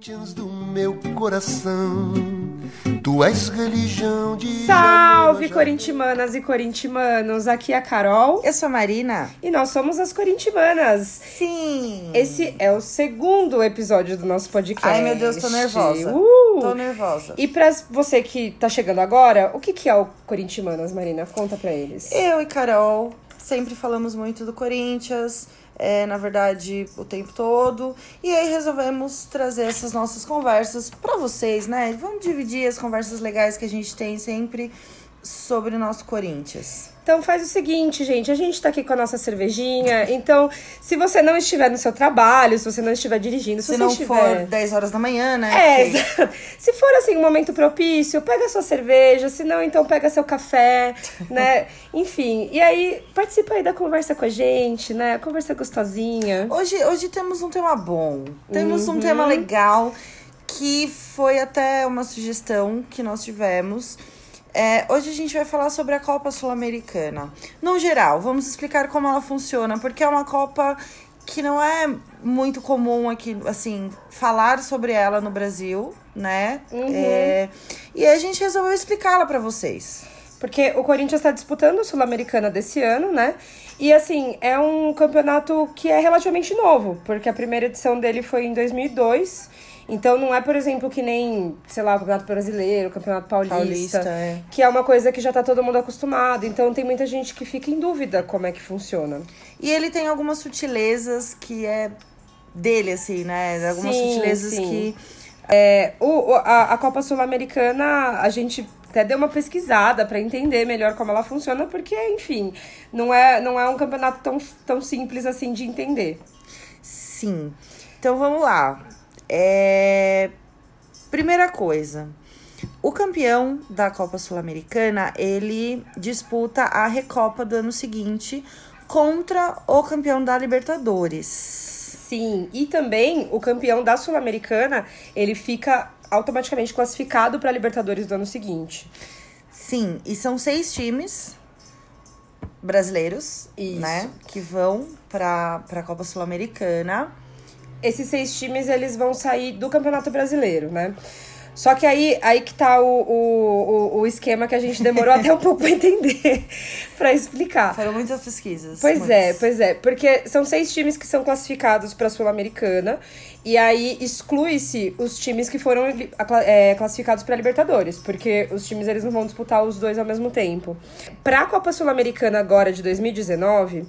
Corinthians do meu coração, tu és religião de. Salve, corintimanas e corintimanos! Aqui é a Carol Eu sou a Marina. e nós somos as corintimanas. Sim. Esse é o segundo episódio do nosso podcast. Ai, meu Deus, tô nervosa. Uh! Tô nervosa. E pra você que tá chegando agora, o que, que é o Corintimanas, Marina? Conta pra eles. Eu e Carol sempre falamos muito do Corinthians, é, na verdade, o tempo todo. E aí resolvemos trazer essas nossas conversas pra vocês, né? Vamos dividir as conversas legais que a gente tem sempre sobre o nosso Corinthians. Então faz o seguinte, gente, a gente tá aqui com a nossa cervejinha, então se você não estiver no seu trabalho, se você não estiver dirigindo, se, Se você não estiver... for 10 horas da manhã, né? É, Porque- se for assim um momento propício, pega sua cerveja, se não, então pega seu café, né? Enfim, e aí participa aí da conversa com a gente, né? Conversa gostosinha. Hoje, hoje temos um tema bom. Temos Uhum. um tema legal que foi até uma sugestão que nós tivemos. É, hoje a gente vai falar sobre a Copa Sul-Americana. No geral, vamos explicar como ela funciona, porque é uma Copa que não é muito comum aqui, assim, falar sobre ela no Brasil, né? É, e a gente resolveu explicá-la pra vocês. Porque o Corinthians está disputando a Sul-Americana desse ano, né? E assim, é um campeonato que é relativamente novo, porque a primeira edição dele foi em 2002. Então não é, por exemplo, que nem, sei lá, o Campeonato Brasileiro, o Campeonato Paulista, Paulista, é. que é uma coisa que já tá todo mundo acostumado. Então tem muita gente que fica em dúvida como é que funciona. E ele tem algumas sutilezas que é dele, assim, né? Algumas Sim, sutilezas sim. que. É, o, a, a Copa Sul-Americana, a gente até deu uma pesquisada para entender melhor como ela funciona, porque, enfim, não é, não é um campeonato tão, tão simples assim de entender. Sim. Então vamos lá. É... Primeira coisa. O campeão da Copa Sul-Americana, ele disputa a Recopa do ano seguinte contra o campeão da Libertadores. Sim, e também o campeão da Sul-Americana, ele fica automaticamente classificado para a Libertadores do ano seguinte. Sim, e são seis times brasileiros, Isso. né, que vão para a Copa Sul-Americana. Esses seis times, eles vão sair do Campeonato Brasileiro, né? Só que aí, aí que tá o, o, o, esquema que a gente demorou até um pouco pra entender, pra explicar. Foram muitas pesquisas. Pois muitas. é, pois é. Porque são seis times que são classificados para a Sul-Americana. E aí exclui-se os times que foram é, classificados para Libertadores. Porque os times eles não vão disputar os dois ao mesmo tempo. Para a Copa Sul-Americana agora de 2019.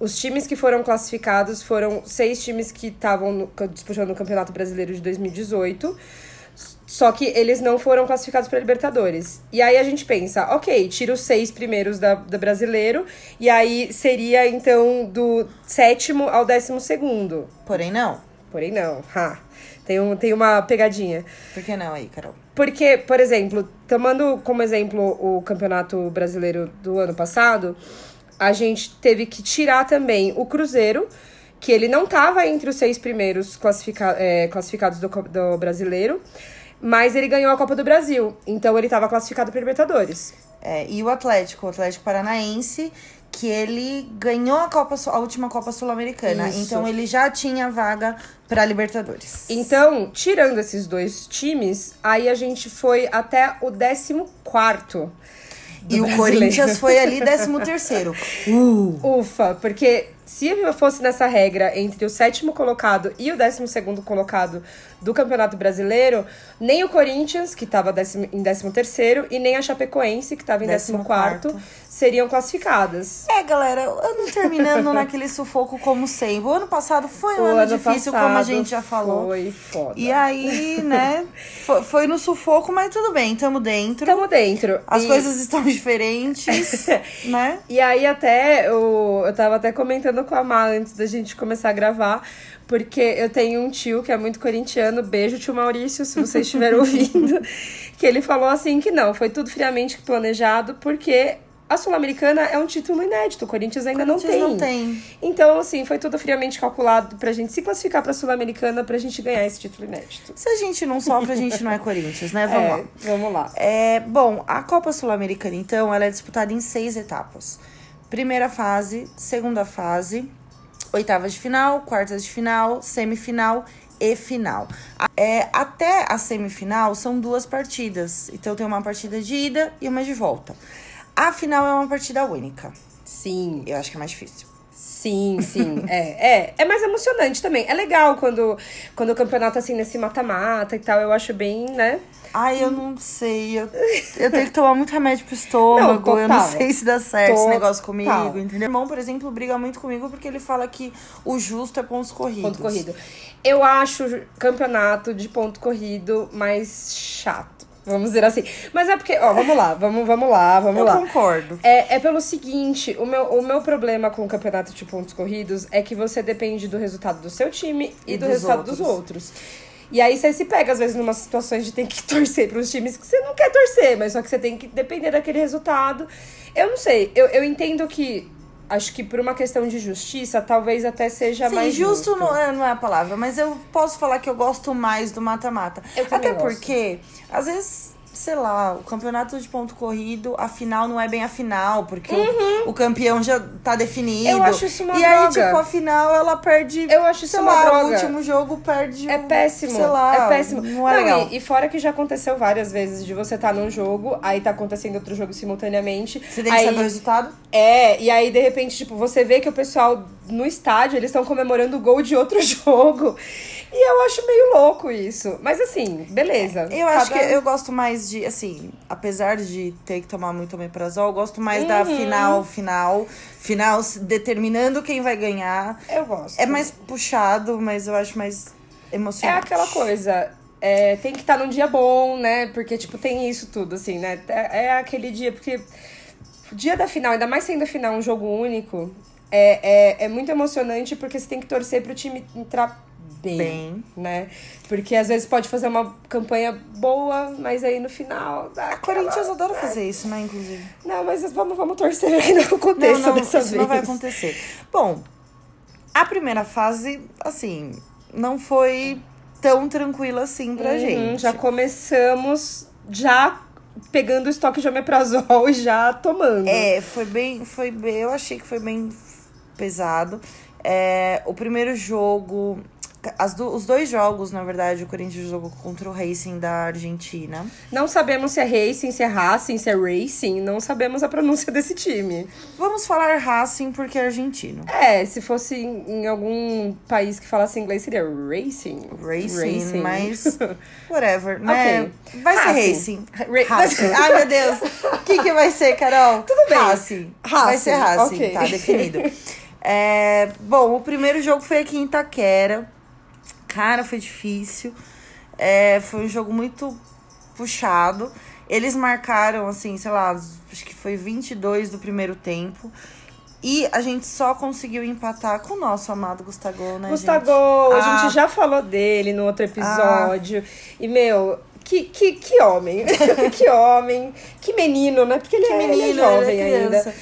Os times que foram classificados foram seis times que estavam disputando o Campeonato Brasileiro de 2018. Só que eles não foram classificados para Libertadores. E aí a gente pensa, ok, tira os seis primeiros da, da brasileiro, e aí seria então do sétimo ao décimo segundo. Porém, não. Porém, não. Ha. Tem, um, tem uma pegadinha. Por que não aí, Carol? Porque, por exemplo, tomando como exemplo o Campeonato Brasileiro do ano passado, a gente teve que tirar também o Cruzeiro, que ele não estava entre os seis primeiros classifica é, classificados do, do brasileiro, mas ele ganhou a Copa do Brasil. Então ele estava classificado para Libertadores. É, e o Atlético, o Atlético Paranaense, que ele ganhou a, Copa, a última Copa Sul-Americana. Então ele já tinha vaga pra Libertadores. Então, tirando esses dois times, aí a gente foi até o 14 do E o. Corinthians foi ali 13 terceiro. Uh! Ufa, porque se eu fosse nessa regra entre o sétimo colocado e o décimo segundo colocado do Campeonato Brasileiro, nem o Corinthians, que estava em décimo terceiro, e nem a Chapecoense, que estava em décimo Décimo quarto, quarto. Seriam classificadas. É, galera, ano terminando naquele sufoco como sempre. O ano passado foi um O ano, ano difícil, como a gente já falou. Foi foda. E aí, né, foi, foi no sufoco, mas tudo bem, tamo dentro. Tamo dentro. As E- coisas estão diferentes, né? E aí até eu, eu tava até comentando com a Má antes da gente começar a gravar, porque eu tenho um tio que é muito corintiano, beijo tio Maurício, se vocês estiverem ouvindo, que ele falou assim que não, foi tudo friamente planejado, porque a Sul-Americana é um título inédito, o Corinthians ainda Corinthians não, tem. não tem. Então, assim, foi tudo friamente calculado pra gente se classificar pra Sul-Americana pra gente ganhar esse título inédito. Se a gente não sofre, a gente não é Corinthians, né? Vamos É, lá. Vamos lá. É, bom, a Copa Sul-Americana, então, ela é disputada em seis etapas. Primeira fase, segunda fase, oitavas de final, quartas de final, semifinal e final. É, até a semifinal são duas partidas. Então tem uma partida de ida e uma de volta. A final é uma partida única. Sim. Eu acho que é mais difícil. Sim, sim. é, é. É mais emocionante também. É legal quando, quando o campeonato, assim, nesse mata-mata e tal. Eu acho bem, né? Ai, eu não sei. Eu, eu tenho que tomar muito remédio pro estômago. Não, eu não sei se dá certo esse Total. negócio comigo, entendeu? Meu irmão, por exemplo, briga muito comigo porque ele fala que o justo é pontos corridos. Ponto corrido. Eu acho campeonato de ponto corrido mais chato. Vamos dizer assim. Mas é porque, ó, vamos lá, vamos, vamos lá, vamos Eu lá. concordo. É, é pelo seguinte, o meu, o meu problema com o campeonato de pontos corridos é que você depende do resultado do seu time e, E do dos resultado dos outros. outros. E aí você se pega, às vezes, numa situações de ter que torcer para os times que você não quer torcer, mas só que você tem que depender daquele resultado. Eu não sei, eu, eu entendo que. Acho que por uma questão de justiça, talvez até seja Sim, mais justo, justo. Não, é, não é a palavra, mas eu posso falar que eu gosto mais do mata-mata. Até gosto. porque, às vezes, sei lá, o campeonato de ponto corrido, a final não é bem a final, porque o, o campeão já tá definido. Uhum. Eu acho isso uma E aí, droga. tipo, a final ela perde. Eu acho isso sei uma lá, droga. o último jogo perde. É péssimo. Sei lá, é péssimo. Não é legal. E, e fora que já aconteceu várias vezes de você estar num jogo, aí tá acontecendo outro jogo simultaneamente. Você tem que aí, saber o resultado? É, e aí de repente, tipo, você vê que o pessoal no estádio, eles estão comemorando o gol de outro jogo. E eu acho meio louco isso. Mas assim, beleza. Eu acho que Cada- eu gosto mais de, assim, apesar de ter que tomar muito omeprazol, eu gosto mais da Uhum. final, final, final se- determinando quem vai ganhar. Eu gosto. É mais puxado, mas eu acho mais É emocionante. aquela coisa. é, tem que estar num dia bom, né? Porque, tipo, tem isso tudo, assim, né? É, é aquele dia, porque o dia da final, ainda mais sendo a final um jogo único, é, é, é muito emocionante porque você tem que torcer pro time entrar bem, Bem. né? Porque às vezes pode fazer uma campanha boa, mas aí no final dá A Corinthians adora fazer isso, né, inclusive. Não, mas vamos, vamos torcer que não aconteça Não, não, dessa isso vez. não vai acontecer. Bom, a primeira fase, assim, não foi tão tranquila assim pra Uhum, gente. Já começamos já pegando o estoque de omeprazol e já tomando. É, foi bem, foi bem, eu achei que foi bem pesado. É, o primeiro jogo, do- os dois jogos, na verdade, o Corinthians jogou contra o Racing da Argentina. Não sabemos se é Racing, se é Racing, se é Racing. Não sabemos a pronúncia desse time. Vamos falar Racing porque é argentino. É, se fosse em, em algum país que falasse inglês, seria Racing. Racing, mas whatever, né? Ok. Vai ser Racing. Racing. Ra- Racing. Ai, meu Deus. O que, que vai ser, Carol? Tudo bem. Racing. Vai Racing, ser Racing, ok. tá definido. É, bom, o primeiro jogo foi aqui em Itaquera. Cara, foi difícil. É, foi um jogo muito puxado. Eles marcaram, assim, sei lá, acho que foi 22 do primeiro tempo. E a gente só conseguiu empatar com o nosso amado Gustavo, né, Gustavo, gente? a Ah. gente já falou dele no outro episódio. E, meu, que, que, que homem. que homem. Que menino, né? Porque ele, Que é, ele é menino, jovem ele é ainda.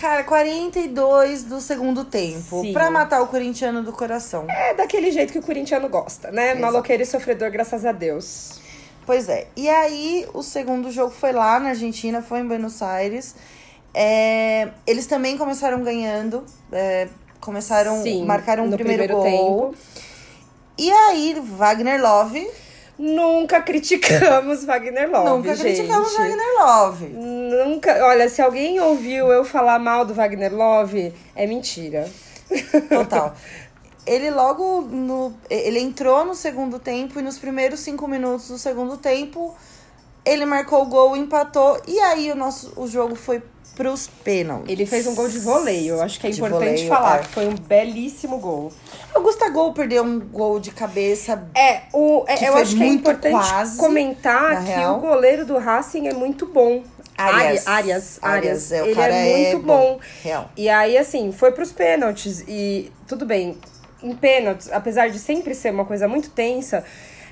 Cara, 42 do segundo tempo. Sim. Pra matar o corintiano do coração. É daquele jeito que o corintiano gosta, né? Exato. Maloqueiro e sofredor, graças a Deus. Pois é. E aí, o segundo jogo foi lá na Argentina, foi em Buenos Aires. É, eles também começaram ganhando. é, começaram, Sim, marcaram o no primeiro, primeiro gol. E aí, Wagner Love. Nunca criticamos Wagner Love, nunca gente. criticamos Wagner Love. Nunca. Olha, se alguém ouviu eu falar mal do Wagner Love, é mentira. Total. Ele logo no. Ele entrou no segundo tempo e nos primeiros cinco minutos do segundo tempo ele marcou o gol, empatou. E aí o nosso o jogo foi pros pênaltis. Ele fez um gol de voleio. Eu acho que é De importante voleio, falar é. que foi um belíssimo gol. O Gustavo perdeu um gol de cabeça. É, o, é, eu acho que é importante quase, comentar que real. o goleiro do Racing é muito bom. Arias. Ari- Arias, é, o Ele cara é é muito bom. bom. Real. E aí, assim, foi pros pênaltis. E tudo bem, em pênaltis, apesar de sempre ser uma coisa muito tensa,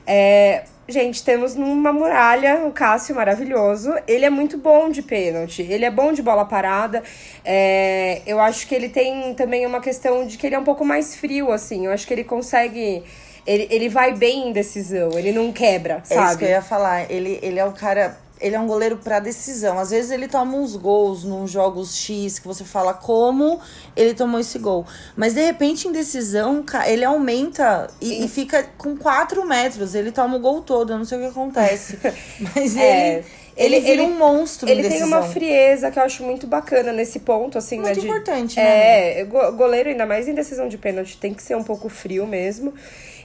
é, gente, temos numa muralha o Cássio maravilhoso. Ele é muito bom de pênalti, ele é bom de bola parada. É, eu acho que ele tem também uma questão de que ele é um pouco mais frio, assim. Eu acho que ele consegue. Ele, ele vai bem em decisão, ele não quebra, É isso sabe? que eu ia falar. Ele, ele é o cara. Ele é um goleiro pra decisão. Às vezes ele toma uns gols nos jogos X que você fala como ele tomou esse gol. Mas de repente, em decisão, ele aumenta e, e fica com 4 metros. Ele toma o gol todo. Eu não sei o que acontece. Mas É, ele, ele, ele- vira um monstro Ele em tem uma frieza que eu acho muito bacana nesse ponto, assim, Muito né? de- importante, né? É, go- goleiro, ainda mais em decisão de pênalti, tem que ser um pouco frio mesmo.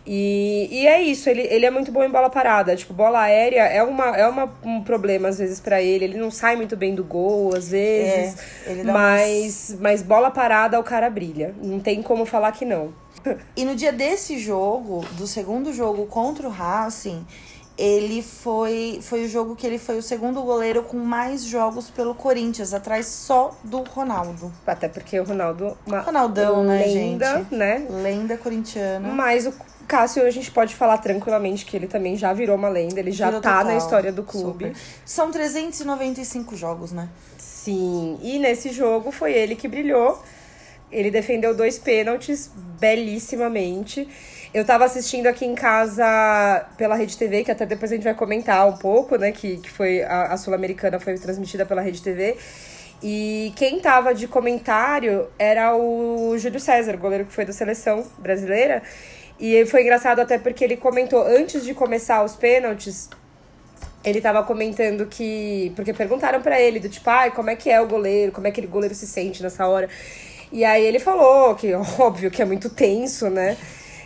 E, e é isso, ele, ele é muito bom em bola parada. Tipo, bola aérea é, uma, é uma, um problema, às vezes, pra ele. Ele não sai muito bem do gol, às vezes. É, ele dá mas, mas bola parada, o cara brilha. Não tem como falar que não. E no dia desse jogo, do segundo jogo contra o Racing, ele foi, foi o jogo que ele foi o segundo goleiro com mais jogos pelo Corinthians, atrás só do Ronaldo. Até porque o Ronaldo, uma Ronaldão, né, lenda, gente? né? Lenda corintiana. Mas o Cássio, a gente pode falar tranquilamente que ele também já virou uma lenda, ele já Virou tá total, na história do clube. super. São 395 jogos, né? Sim, e nesse jogo foi ele que brilhou. Ele defendeu dois pênaltis belíssimamente. Eu tava assistindo aqui em casa pela Rede TV, que até depois a gente vai comentar um pouco, né? Que, que foi a, a Sul-Americana foi transmitida pela Rede TV. E quem tava de comentário era o Júlio César, goleiro que foi da seleção brasileira. E foi engraçado até porque ele comentou antes de começar os pênaltis, ele tava comentando que. Porque perguntaram pra ele, do tipo, ai, como é que é o goleiro? Como é que ele goleiro se sente nessa hora? E aí ele falou que, óbvio, que é muito tenso, né?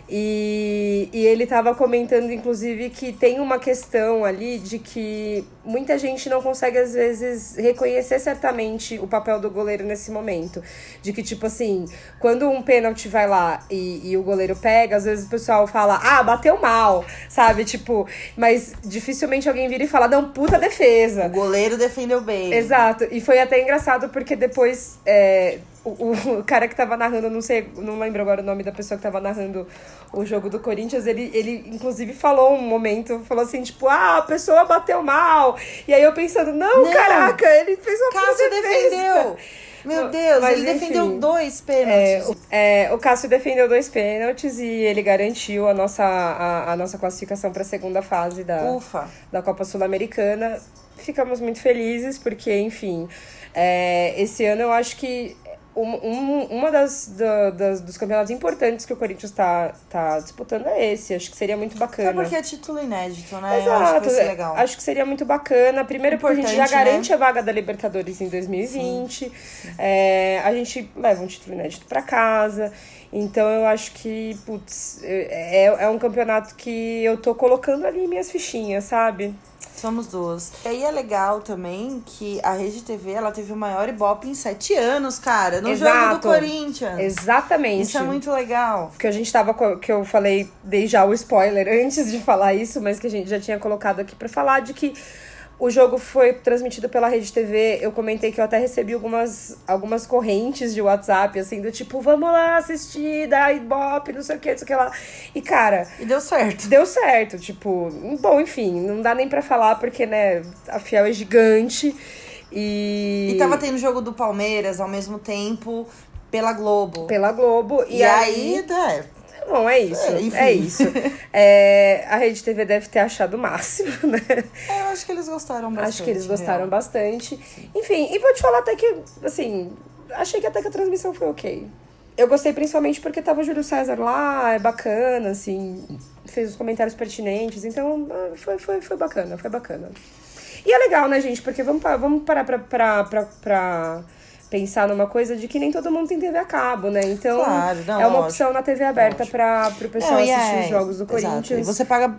E, e ele tava comentando, inclusive, que tem uma questão ali de que muita gente não consegue, às vezes, reconhecer certamente o papel do goleiro nesse momento. De que, tipo assim, quando um pênalti vai lá e, e o goleiro pega, às vezes o pessoal fala, ah, bateu mal, sabe? Tipo, mas dificilmente alguém vira e fala, não, puta defesa. O goleiro defendeu bem. Exato. E foi até engraçado porque depois é, o, o cara que tava narrando, não sei, não lembro agora o nome da pessoa que tava narrando o jogo do Corinthians, ele, ele inclusive falou um momento, falou assim, tipo, ah, a pessoa bateu mal. E aí eu pensando, não, Não. caraca, ele fez uma Cássio defendeu. Meu Deus, Mas, ele enfim. defendeu dois É, pênaltis. o, é, o Cássio defendeu dois pênaltis e ele garantiu a nossa, a, a nossa classificação para a segunda fase da, Ufa. da Copa Sul-Americana. Ficamos muito felizes porque, enfim, é, esse ano eu acho que um, um- uma das, da- das- dos campeonatos importantes que o Corinthians tá, tá disputando é esse. Acho que seria muito bacana. É porque é título inédito, né? Eu acho que Exato, vai ser é, legal. acho que seria muito bacana. Primeiro, porque a gente já Importante, né? garante a vaga da Libertadores em 2020. É, a gente leva um título inédito pra casa. Então eu acho que, putz, é, é um campeonato que eu tô colocando ali minhas fichinhas, sabe? Somos duas. E aí é legal também que a Rede TV ela teve o maior ibope em sete anos, cara. No jogo Exato. do Corinthians. Exatamente. Isso é muito legal. que a gente tava que eu falei dei já o spoiler antes de falar isso, mas que a gente já tinha colocado aqui pra falar de que o jogo foi transmitido pela Rede TV. Eu comentei que eu até recebi algumas, algumas correntes de WhatsApp, assim, do tipo, vamos lá assistir, dá Ibope, não sei o que, não sei o que lá. E, cara, E deu certo. deu certo, tipo, bom, enfim, não dá nem pra falar, porque, né, a Fiel é gigante. E. E tava tendo jogo do Palmeiras ao mesmo tempo pela Globo. pela Globo. E, aí, Bom, é isso. É. É, isso. É, a Rede TV deve ter achado o máximo, né? é, eu acho que eles gostaram bastante. Acho que eles gostaram real. bastante. Enfim, e vou te falar até que, assim, achei que até que a transmissão foi ok. Eu gostei principalmente porque tava o Júlio César lá, é bacana, assim, fez os comentários pertinentes, então ah, foi, foi, foi bacana, foi bacana. E é legal, né, gente? Porque vamos, vamos parar pra, pra, pra, pra pensar numa coisa de que nem todo mundo tem TV a cabo, né? Então Claro, não, é uma lógico. opção na TV aberta para pro pessoal Não, assistir é- os jogos do exato. Corinthians. E você paga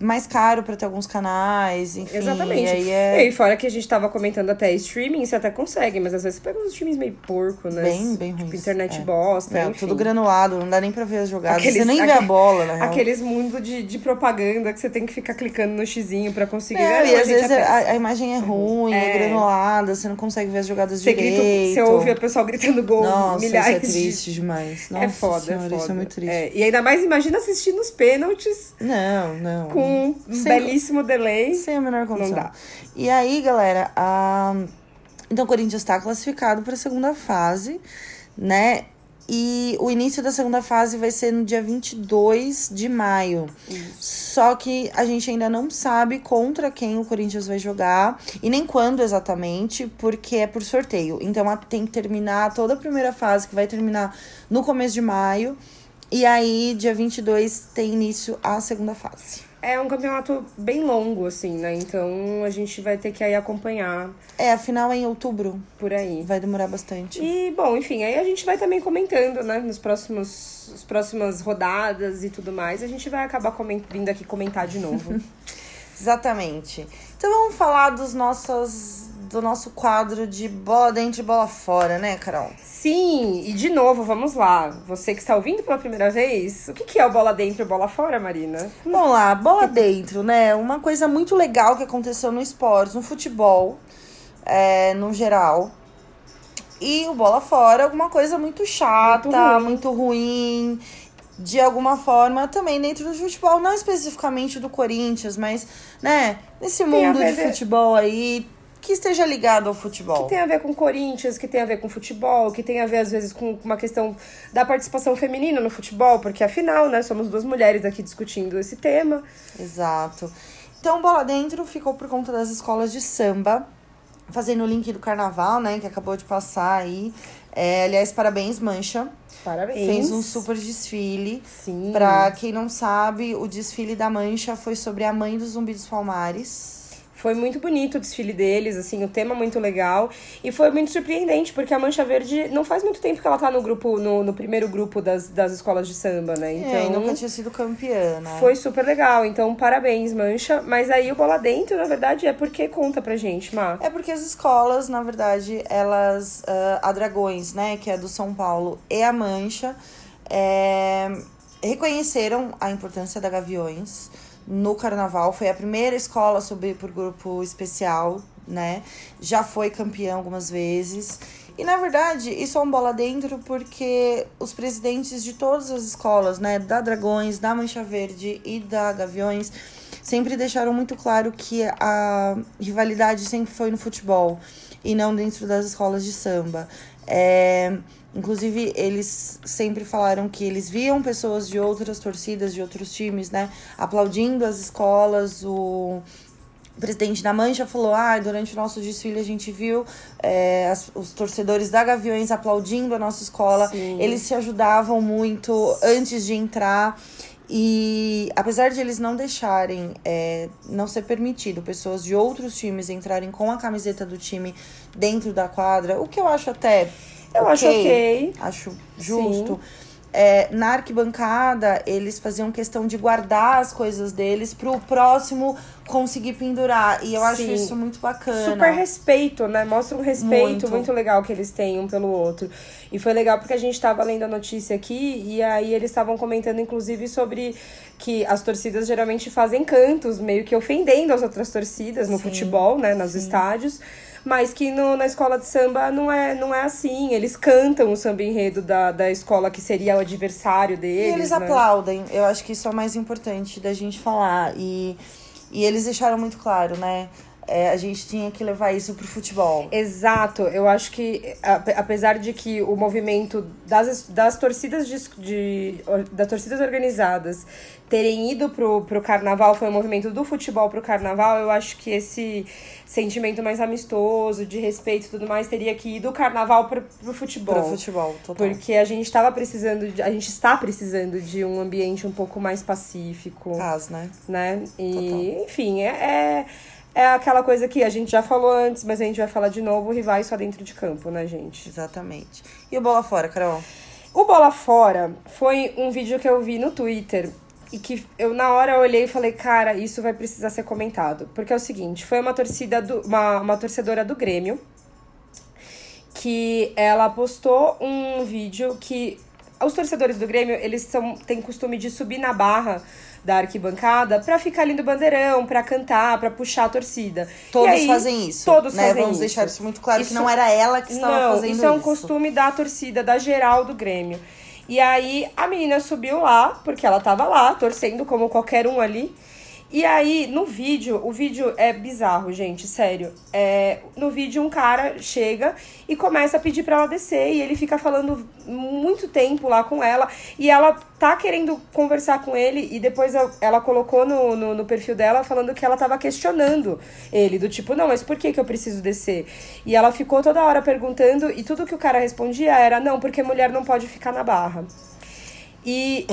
mais caro pra ter alguns canais, enfim. Exatamente. E aí E é aí, fora que a gente tava comentando até streaming, você até consegue, mas às vezes você pega uns streamings meio porco, né? bem, bem ruim. Tipo, internet bosta, É, enfim. tudo granulado, não dá nem pra ver as jogadas. Aqueles- você nem vê aque- a bola, real. Aqueles mundos de, de propaganda que você tem que ficar clicando no xizinho pra conseguir É, ver. e às vezes é a, a imagem é ruim, é. É. granulada, você não consegue ver as jogadas Você, grita, direito. você ouve o pessoal gritando gol Nossa, milhares isso é de- triste demais. Nossa é foda, senhora, é foda. isso é muito triste. É, e ainda mais imagina assistir nos pênaltis Não, não. com um belíssimo delay. Sem a menor condição. dá. E aí, galera, a... então o Corinthians está classificado para a segunda fase, né? E o início da segunda fase vai ser no dia 22 de maio. Só que a gente ainda não sabe contra quem o Corinthians vai jogar e nem quando exatamente, porque é por sorteio. Então tem que terminar toda a primeira fase, que vai terminar no começo de maio. E aí, dia 22, tem início a segunda fase. É um campeonato bem longo, assim, né? Então a gente vai ter que aí acompanhar É, a final é em outubro. por aí. Vai demorar bastante. E, bom, enfim, aí a gente vai também comentando, né? Nos próximos, as próximas rodadas e tudo mais. A gente vai acabar coment- vindo aqui comentar de novo. Exatamente. Então vamos falar dos nossos, do nosso quadro de bola dentro e bola fora, né, Carol? Sim, e de novo, vamos lá. Você que está ouvindo pela primeira vez, o que, que é o bola dentro e bola fora, Marina? Vamos lá, bola dentro, né? Uma coisa muito legal que aconteceu no esporte, no futebol, é, no geral. E o bola fora, alguma coisa muito chata, Muito muito ruim. ruim. De alguma forma, também dentro do futebol, não especificamente do Corinthians, mas, né, nesse mundo de futebol aí, que esteja ligado ao futebol. Que tem a ver com Corinthians, que tem a ver com futebol, que tem a ver, às vezes, com uma questão da participação feminina no futebol, porque afinal, né, somos duas mulheres aqui discutindo esse tema. Exato. Então, Bola Dentro ficou por conta das escolas de samba, fazendo o link do carnaval, né, que acabou de passar aí. É, aliás, parabéns, Mancha. Parabéns. Fez um super desfile. Sim. Pra quem não sabe, o desfile da Mancha foi sobre a mãe do Zumbi dos Palmares. Foi muito bonito o desfile deles, assim, o tema muito legal. E foi muito surpreendente, porque a Mancha Verde não faz muito tempo que ela tá no grupo, no, no primeiro grupo das, das escolas de samba, né? Então. É, e nunca tinha sido campeã, né? Foi super legal, então parabéns, Mancha. Mas aí o Bola Dentro, na verdade, é porque conta pra gente, Má. É porque as escolas, na verdade, elas. ah, a Dragões, né, que é do São Paulo, e a Mancha, é, reconheceram a importância da Gaviões no carnaval. Foi a primeira escola a subir por grupo especial, né? Já foi campeã algumas vezes. E na verdade, isso é um bola dentro porque os presidentes de todas as escolas, né, da Dragões, da Mancha Verde e da Gaviões, sempre deixaram muito claro que a rivalidade sempre foi no futebol e não dentro das escolas de samba. É, inclusive, eles sempre falaram que eles viam pessoas de outras torcidas, de outros times, né, aplaudindo as escolas, o o presidente da Mancha falou: ah, durante o nosso desfile a gente viu é, as- os torcedores da Gaviões aplaudindo a nossa escola. Sim. Eles se ajudavam muito antes de entrar. E apesar de eles não deixarem, é, não ser permitido pessoas de outros times entrarem com a camiseta do time dentro da quadra, o que eu acho até. Eu acho ok. Acho justo. É, na arquibancada, eles faziam questão de guardar as coisas deles pro próximo conseguir pendurar. E eu acho Sim. isso muito bacana. Super respeito, né? Mostra um respeito muito. Muito. legal que eles têm um pelo outro. E foi legal porque a gente tava lendo a notícia aqui e aí eles estavam comentando, inclusive, sobre que as torcidas geralmente fazem cantos, meio que ofendendo as outras torcidas no futebol, né? Nos estádios. Mas que no, na escola de samba não é, não é assim. Eles cantam o samba enredo da, da escola que seria o adversário E deles. eles né? aplaudem. Eu acho que isso é o mais importante da gente falar. E, e eles deixaram muito claro, né? É, a gente tinha que levar isso pro futebol. Exato, eu acho que ape- apesar de que o movimento das, das torcidas de, de das torcidas organizadas terem ido pro, pro carnaval, foi um movimento do futebol pro carnaval, eu acho que esse sentimento mais amistoso, de respeito e tudo mais, teria que ir do carnaval pro, pro futebol. Pro futebol, total. Porque a gente estava precisando, de, a gente está precisando de um ambiente um pouco mais pacífico Cas, né? né? E, enfim, é, é, é aquela coisa que a gente já falou antes, mas a gente vai falar de novo, rivais só dentro de campo, né, gente? Exatamente. E o bola fora, Carol? O Bola Fora foi um vídeo que eu vi no Twitter e que eu na hora eu olhei e falei, cara, isso vai precisar ser comentado. Porque é o seguinte, foi uma torcida do, uma, uma torcedora do Grêmio que ela postou um vídeo que os torcedores do Grêmio, eles são, têm costume de subir na barra da arquibancada pra ficar ali no bandeirão, pra cantar, pra puxar a torcida. Todos aí, fazem isso. Todos né? fazem Vamos isso. deixar isso muito claro, Isso- que não era ela que estava não, fazendo isso é um costume da torcida, da geral do Grêmio. E aí a menina subiu lá, porque ela tava lá, torcendo como qualquer um ali. E aí, no vídeo, o vídeo é bizarro, gente, sério. É, no vídeo, um cara chega e começa a pedir pra ela descer. E ele fica falando muito tempo lá com ela. E ela tá querendo conversar com ele. E depois ela colocou no, no, no perfil dela falando que ela tava questionando ele. Do tipo, não, mas por que, que eu preciso descer? E ela ficou toda hora perguntando. E tudo que o cara respondia era: não, porque mulher não pode ficar na barra. E.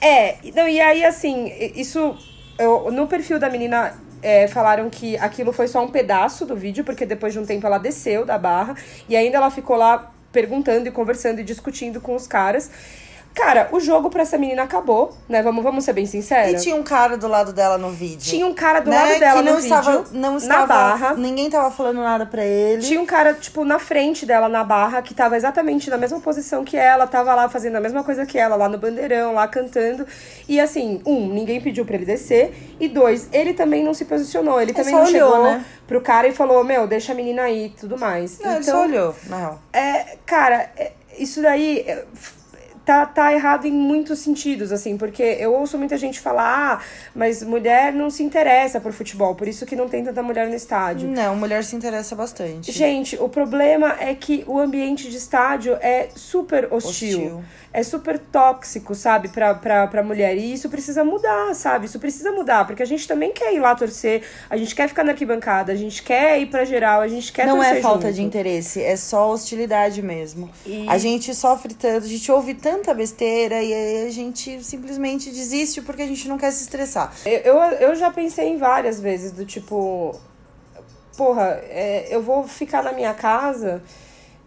É, não, e aí, assim, isso eu, no perfil da menina é, falaram que aquilo foi só um pedaço do vídeo, porque depois de um tempo ela desceu da barra e ainda ela ficou lá perguntando e conversando e discutindo com os caras. Cara, o jogo pra essa menina acabou, né? Vamos, vamos ser bem sinceros. E tinha um cara do lado dela no vídeo. Tinha um cara do né? lado dela que não no estava, vídeo, não estava, na barra. Ninguém tava falando nada pra ele. Tinha um cara, tipo, na frente dela, na barra, que tava exatamente na mesma posição que ela, tava lá fazendo a mesma coisa que ela, lá no bandeirão, lá cantando. E assim, um, ninguém pediu pra ele descer. E dois, ele também não se posicionou. Ele, também não olhou, chegou né? pro cara e falou, meu, deixa a menina aí e tudo mais. Não, então, ele só então, olhou, não. É, cara, é, isso daí tá, tá errado em muitos sentidos, assim, porque eu ouço muita gente falar, ah, mas mulher não se interessa por futebol, por isso que não tem tanta mulher no estádio. Não, mulher se interessa bastante. Gente, o problema é que o ambiente de estádio é super hostil. hostil é super tóxico, sabe, pra, pra, pra mulher. E isso precisa mudar, sabe? Isso precisa mudar, porque a gente também quer ir lá torcer, a gente quer ficar na arquibancada, a gente quer ir pra geral, a gente quer Não é falta junto. de interesse, é só hostilidade mesmo. E... A gente sofre tanto, a gente ouve tanta besteira e aí a gente simplesmente desiste porque a gente não quer se estressar. Eu, eu, eu já pensei em várias vezes, do tipo, porra, é, eu vou ficar na minha casa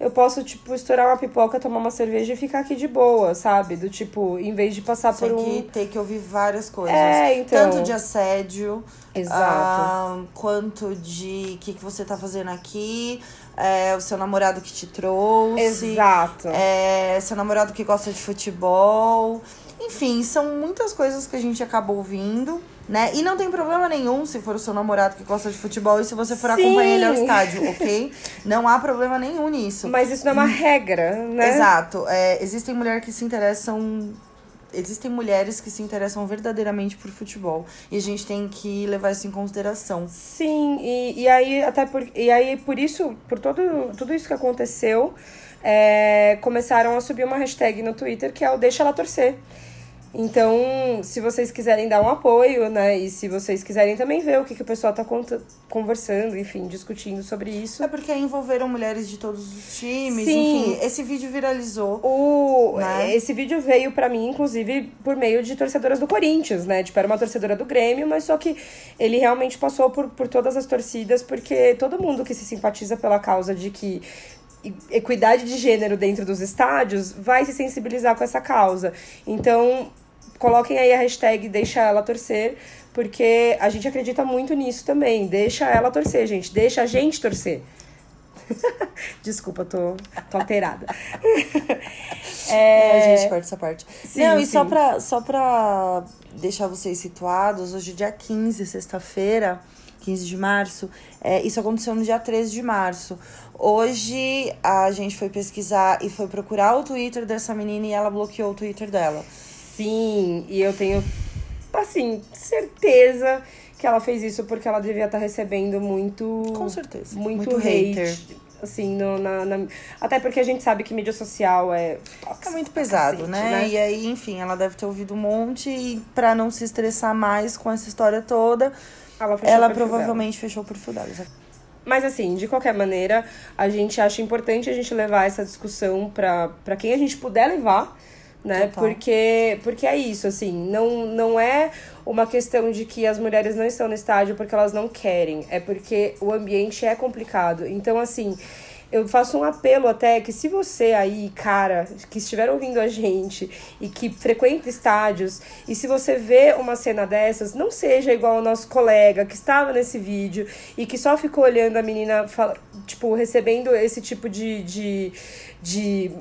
eu posso, tipo, estourar uma pipoca, tomar uma cerveja e ficar aqui de boa, sabe? Do tipo, em vez de passar Sem por um. que ter que ouvir várias coisas. É, então. Tanto de assédio. Exato. Ah, quanto de o que, que você tá fazendo aqui. É, o seu namorado que te trouxe. Exato. É, seu namorado que gosta de futebol. Enfim, são muitas coisas que a gente acaba ouvindo né? E não tem problema nenhum se for o seu namorado que gosta de futebol e se você for Sim. acompanhar ele ao estádio, ok? Não há problema nenhum nisso. Mas isso não é uma regra, né? Exato. É, existem mulheres que se interessam existem mulheres que se interessam verdadeiramente por futebol. E a gente tem que levar isso em consideração. Sim, e, e aí até por, e aí por isso, por todo, tudo isso que aconteceu, é, começaram a subir uma hashtag no Twitter que é o Deixa Ela Torcer. Então, se vocês quiserem dar um apoio, né? E se vocês quiserem também ver o que, que o pessoal tá conversando, enfim, discutindo sobre isso. É porque envolveram mulheres de todos os times, Sim. enfim. Esse vídeo viralizou. O, né? Esse vídeo veio para mim, inclusive, por meio de torcedoras do Corinthians, né? Tipo, era uma torcedora do Grêmio, mas só que ele realmente passou por, por todas as torcidas, porque todo mundo que se simpatiza pela causa de que equidade de gênero dentro dos estádios vai se sensibilizar com essa causa. Então, coloquem aí a hashtag deixa ela torcer, porque a gente acredita muito nisso também. Deixa ela torcer, gente. Deixa a gente torcer. Desculpa, tô, tô alterada. é... A gente corta essa parte. Sim, Não, e sim. só pra, só pra deixar vocês situados, hoje é dia 15, sexta-feira, 15 de março, é, isso aconteceu no dia 13 de março. Hoje a gente foi pesquisar e foi procurar o Twitter dessa menina e ela bloqueou o Twitter dela. Sim, e eu tenho, assim, certeza que ela fez isso porque ela devia estar tá recebendo muito. Com certeza. Muito, muito hate. Hater. Assim, no, na, na, Até porque a gente sabe que mídia social é. é muito pesado, cacete, né? né? E aí, enfim, ela deve ter ouvido um monte e pra não se estressar mais com essa história toda, ela, ela provavelmente dela. fechou o perfil dela. Mas assim, de qualquer maneira, a gente acha importante a gente levar essa discussão para quem a gente puder levar né? Total. Porque, porque é isso, assim, não, não é uma questão de que as mulheres não estão no estádio porque elas não querem, é porque o ambiente é complicado. Então, assim, eu faço um apelo até que se você aí, cara, que estiver ouvindo a gente e que frequenta estádios, e se você vê uma cena dessas, não seja igual ao nosso colega que estava nesse vídeo e que só ficou olhando a menina, tipo, recebendo esse tipo de, de, de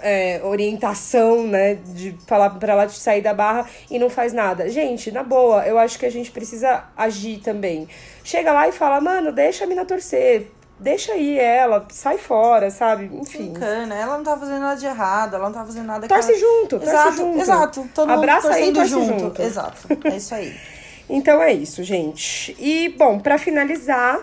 é, orientação, né, de falar para ela sair da barra e não faz nada. Gente, na boa, eu acho que a gente precisa agir também. Chega lá e fala, mano, deixa a mina torcer. Deixa aí ela, sai fora, sabe? Enfim. Encana, ela não tá fazendo nada de errado, ela não tá fazendo nada Torce ela... junto, exato, torce junto. Exato, todo Abraça mundo aí, torcendo junto. junto. Exato, é isso aí. Então é isso, gente. E, bom, pra finalizar,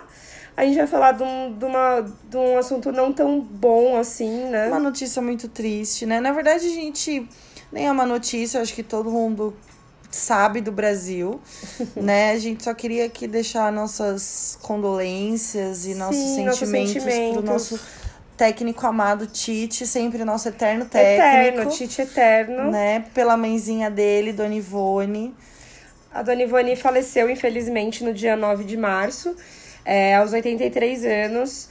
a gente vai falar de um, de, uma, de um assunto não tão bom assim, né? Uma notícia muito triste, né? Na verdade, a gente nem é uma notícia, acho que todo mundo sabe do Brasil, né? A gente só queria aqui deixar nossas condolências e nossos, Sim, nossos sentimentos, sentimentos. pro nosso técnico amado Tite, sempre nosso eterno técnico. Eterno, Tite eterno. Né? Pela mãezinha dele, Dona Ivone. A Dona Ivone faleceu, infelizmente, no dia 9 de março, é, aos 83 anos.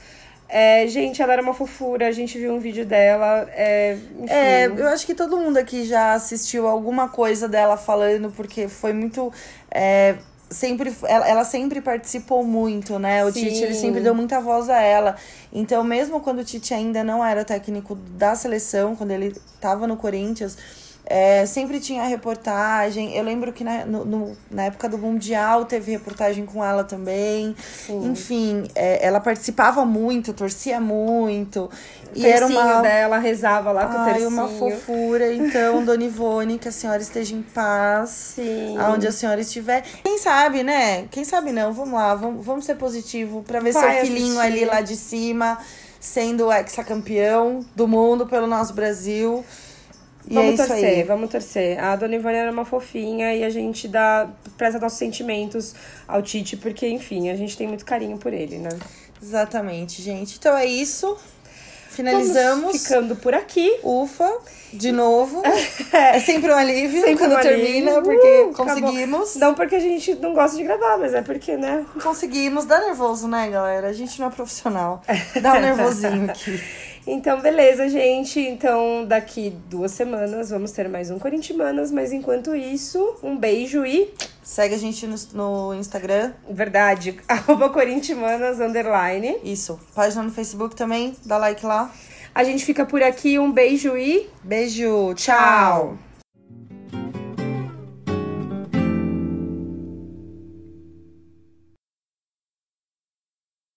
É, gente, ela era uma fofura, a gente viu um vídeo dela. É, enfim. É, eu acho que todo mundo aqui já assistiu alguma coisa dela falando, porque foi muito. é, sempre, ela, ela sempre participou muito, né? O Sim. Tite ele sempre deu muita voz a ela. Então, mesmo quando o Tite ainda não era técnico da seleção, quando ele tava no Corinthians. É, sempre tinha reportagem. Eu lembro que na, no- no- na época do Mundial teve reportagem com ela também. Enfim, é, ela participava muito, torcia muito. O E era uma, dela rezava lá com o Ai, tercinho. uma fofura. Então, Dona Ivone, que a senhora esteja em paz. Sim. Aonde a senhora estiver. Quem sabe, né? Quem sabe não. Vamos lá, vamos, vamos ser positivo pra ver Vai seu filhinho assistir. ali lá de cima, sendo o ex-campeão do mundo pelo nosso Brasil. E Vamos é torcer, vamos torcer. A Dona Ivone era uma fofinha e a gente dá, presta nossos sentimentos ao Tite, porque, enfim, a gente tem muito carinho por ele, né? Exatamente, gente. Então é isso. Finalizamos. Vamos ficando por aqui. Ufa, de novo. é sempre um alívio Sempre quando um termina, alívio. porque Uh, acabou. conseguimos. Não porque a gente não gosta de gravar, mas é porque, né? Conseguimos. Dá nervoso, né, galera? A gente não é profissional. Dá um nervosinho aqui. Então, beleza, gente. Então, daqui duas semanas vamos ter mais um Corintimanas. Mas enquanto isso, um beijo e. Segue a gente no, no Instagram. Verdade, arroba Corintimanas underline. Isso. Página no Facebook também. Dá like lá. A gente fica por aqui. Um beijo e. Beijo. Tchau.